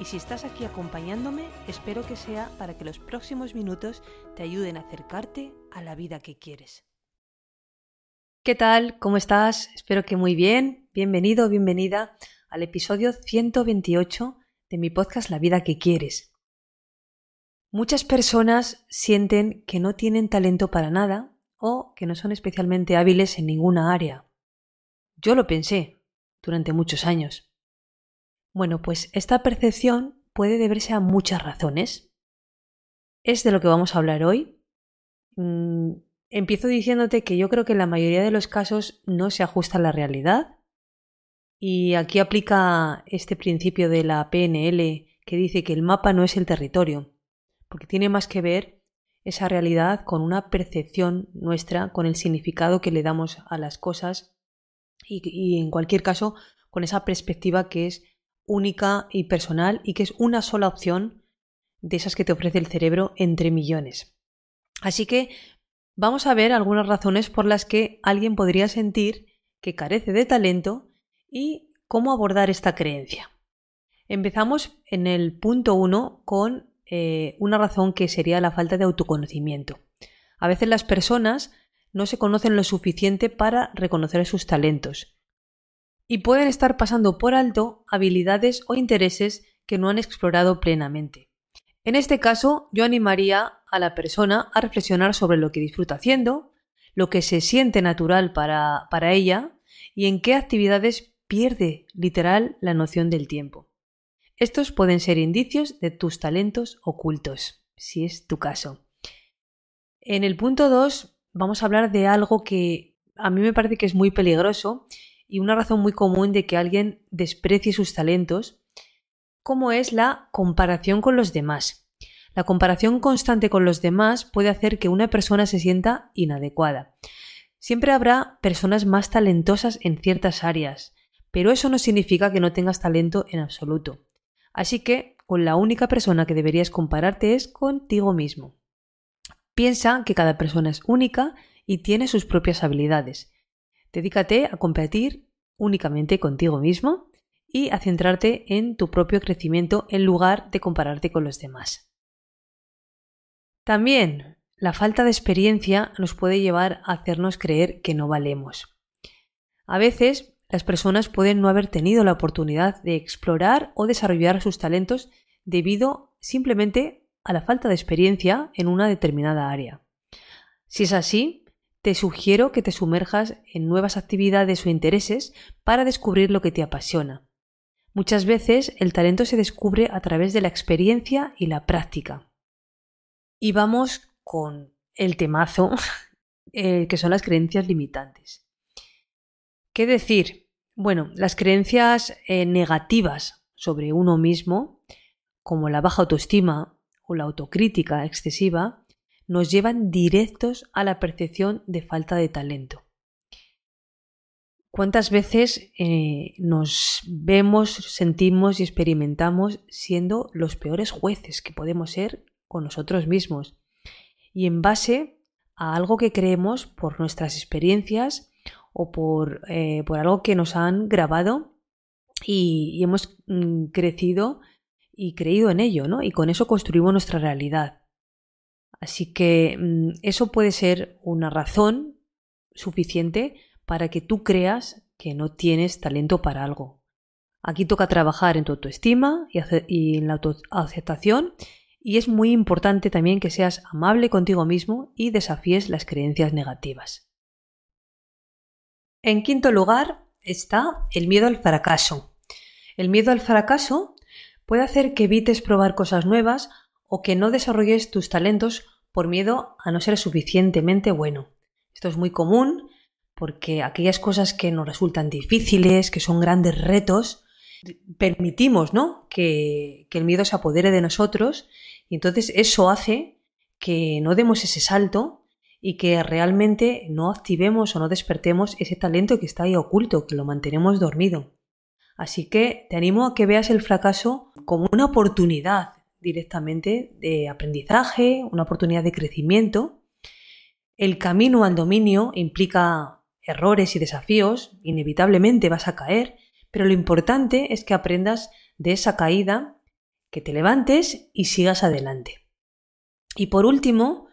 y si estás aquí acompañándome, espero que sea para que los próximos minutos te ayuden a acercarte a la vida que quieres. ¿Qué tal? ¿Cómo estás? Espero que muy bien. Bienvenido, bienvenida al episodio 128 de mi podcast La vida que quieres. Muchas personas sienten que no tienen talento para nada o que no son especialmente hábiles en ninguna área. Yo lo pensé durante muchos años. Bueno, pues esta percepción puede deberse a muchas razones. Es de lo que vamos a hablar hoy. Mm, empiezo diciéndote que yo creo que en la mayoría de los casos no se ajusta a la realidad. Y aquí aplica este principio de la PNL que dice que el mapa no es el territorio, porque tiene más que ver esa realidad con una percepción nuestra, con el significado que le damos a las cosas y, y en cualquier caso con esa perspectiva que es única y personal y que es una sola opción de esas que te ofrece el cerebro entre millones. Así que vamos a ver algunas razones por las que alguien podría sentir que carece de talento y cómo abordar esta creencia. Empezamos en el punto 1 con eh, una razón que sería la falta de autoconocimiento. A veces las personas no se conocen lo suficiente para reconocer sus talentos y pueden estar pasando por alto habilidades o intereses que no han explorado plenamente. En este caso, yo animaría a la persona a reflexionar sobre lo que disfruta haciendo, lo que se siente natural para, para ella y en qué actividades pierde literal la noción del tiempo. Estos pueden ser indicios de tus talentos ocultos, si es tu caso. En el punto 2 vamos a hablar de algo que a mí me parece que es muy peligroso y una razón muy común de que alguien desprecie sus talentos, como es la comparación con los demás. La comparación constante con los demás puede hacer que una persona se sienta inadecuada. Siempre habrá personas más talentosas en ciertas áreas, pero eso no significa que no tengas talento en absoluto. Así que con la única persona que deberías compararte es contigo mismo. Piensa que cada persona es única y tiene sus propias habilidades. Dedícate a competir únicamente contigo mismo y a centrarte en tu propio crecimiento en lugar de compararte con los demás. También la falta de experiencia nos puede llevar a hacernos creer que no valemos. A veces las personas pueden no haber tenido la oportunidad de explorar o desarrollar sus talentos debido simplemente a la falta de experiencia en una determinada área. Si es así, te sugiero que te sumerjas en nuevas actividades o intereses para descubrir lo que te apasiona. Muchas veces el talento se descubre a través de la experiencia y la práctica. Y vamos con el temazo, eh, que son las creencias limitantes. ¿Qué decir? Bueno, las creencias eh, negativas sobre uno mismo, como la baja autoestima o la autocrítica excesiva, nos llevan directos a la percepción de falta de talento. ¿Cuántas veces eh, nos vemos, sentimos y experimentamos siendo los peores jueces que podemos ser con nosotros mismos? Y en base a algo que creemos por nuestras experiencias o por, eh, por algo que nos han grabado y, hemos mm, crecido y creído en ello, ¿no? Y con eso construimos nuestra realidad. Así que mm, eso puede ser una razón suficiente para que tú creas que no tienes talento para algo. Aquí toca trabajar en tu autoestima y en la autoaceptación y es muy importante también que seas amable contigo mismo y desafíes las creencias negativas. En quinto lugar está el miedo al fracaso. El miedo al fracaso puede hacer que evites probar cosas nuevas o que no desarrolles tus talentos por miedo a no ser suficientemente bueno. Esto es muy común porque aquellas cosas que nos resultan difíciles, que son grandes retos, permitimos ¿no? que, que el miedo se apodere de nosotros y entonces eso hace que no demos ese salto y que realmente no activemos o no despertemos ese talento que está ahí oculto, que lo mantenemos dormido. Así que te animo a que veas el fracaso como una oportunidad directamente de aprendizaje, una oportunidad de crecimiento. El camino al dominio implica errores y desafíos, inevitablemente vas a caer, pero lo importante es que aprendas de esa caída, que te levantes y sigas adelante. Y por último,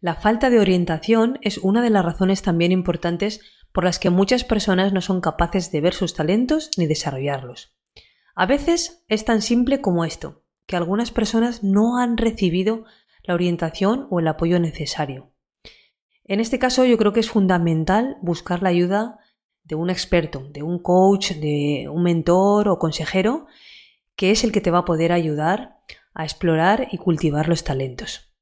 la falta de orientación es una de las razones también importantes por las que muchas personas no son capaces de ver sus talentos ni desarrollarlos. A veces es tan simple como esto, que algunas personas no han recibido la orientación o el apoyo necesario. En este caso yo creo que es fundamental buscar la ayuda de un experto, de un coach, de un mentor o consejero, que es el que te va a poder ayudar a explorar y cultivar los talentos.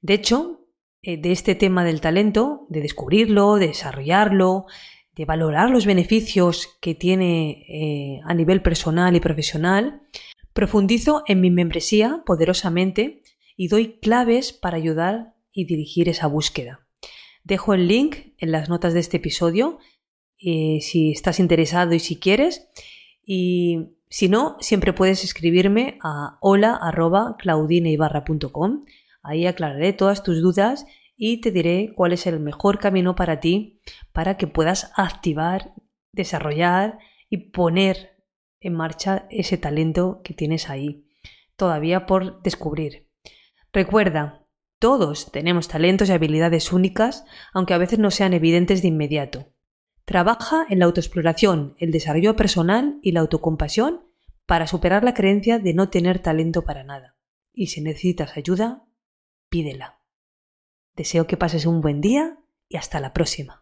De hecho, eh, de este tema del talento, de descubrirlo, de desarrollarlo, de valorar los beneficios que tiene eh, a nivel personal y profesional, profundizo en mi membresía poderosamente y doy claves para ayudar y dirigir esa búsqueda. Dejo el link en las notas de este episodio eh, si estás interesado y si quieres. Y si no, siempre puedes escribirme a hola.claudineibarra.com Ahí aclararé todas tus dudas y te diré cuál es el mejor camino para ti para que puedas activar, desarrollar y poner en marcha ese talento que tienes ahí, todavía por descubrir. Recuerda, todos tenemos talentos y habilidades únicas, aunque a veces no sean evidentes de inmediato. Trabaja en la autoexploración, el desarrollo personal y la autocompasión para superar la creencia de no tener talento para nada. Y si necesitas ayuda, pídela. Deseo que pases un buen día y hasta la próxima.